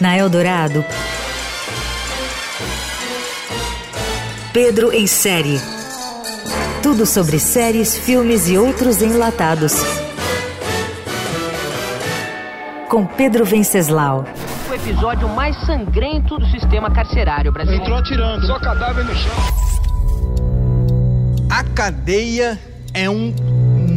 Na Eldorado, Pedro em série. Tudo sobre séries, filmes e outros enlatados. Com Pedro Venceslau. O episódio mais sangrento do sistema carcerário brasileiro. Entrou atirando, só cadáver no chão. A cadeia é um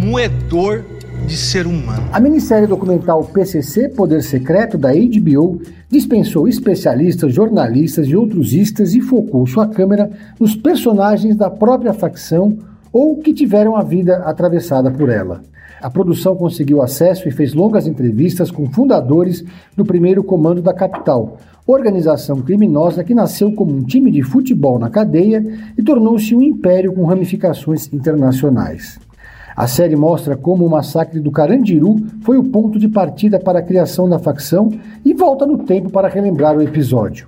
moedor de ser humano. A minissérie documental PCC Poder Secreto da HBO dispensou especialistas, jornalistas e outros istas e focou sua câmera nos personagens da própria facção ou que tiveram a vida atravessada por ela. A produção conseguiu acesso e fez longas entrevistas com fundadores do primeiro comando da capital, organização criminosa que nasceu como um time de futebol na cadeia e tornou-se um império com ramificações internacionais. A série mostra como o massacre do Carandiru foi o ponto de partida para a criação da facção e volta no tempo para relembrar o episódio.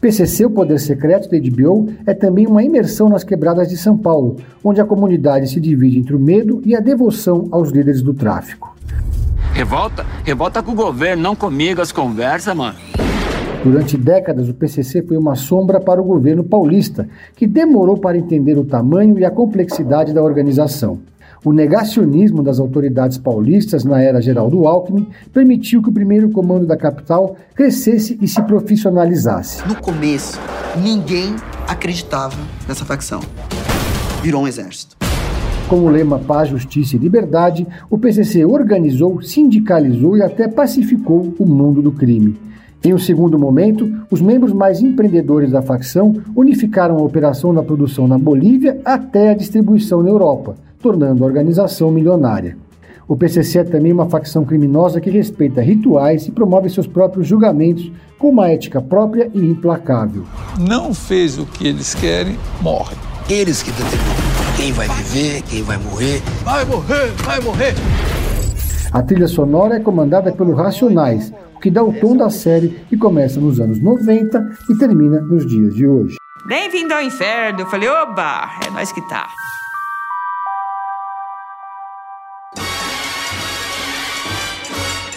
PCC, o Poder Secreto da HBO, é também uma imersão nas quebradas de São Paulo, onde a comunidade se divide entre o medo e a devoção aos líderes do tráfico. Revolta? Revolta com o governo, não comigo as conversas, mano. Durante décadas, o PCC foi uma sombra para o governo paulista, que demorou para entender o tamanho e a complexidade da organização. O negacionismo das autoridades paulistas na era Geraldo Alckmin permitiu que o primeiro comando da capital crescesse e se profissionalizasse. No começo, ninguém acreditava nessa facção. Virou um exército. Com o lema Paz, Justiça e Liberdade, o PCC organizou, sindicalizou e até pacificou o mundo do crime. Em um segundo momento, os membros mais empreendedores da facção unificaram a operação da produção na Bolívia até a distribuição na Europa, tornando a organização milionária. O PCC é também uma facção criminosa que respeita rituais e promove seus próprios julgamentos com uma ética própria e implacável. Não fez o que eles querem, morre. Eles que determinam quem vai viver, quem vai morrer. Vai morrer, vai morrer. A trilha sonora é comandada pelo Racionais, o que dá o tom da série que começa nos anos 90 e termina nos dias de hoje. Bem-vindo ao inferno. Eu falei, oba, é nós que tá.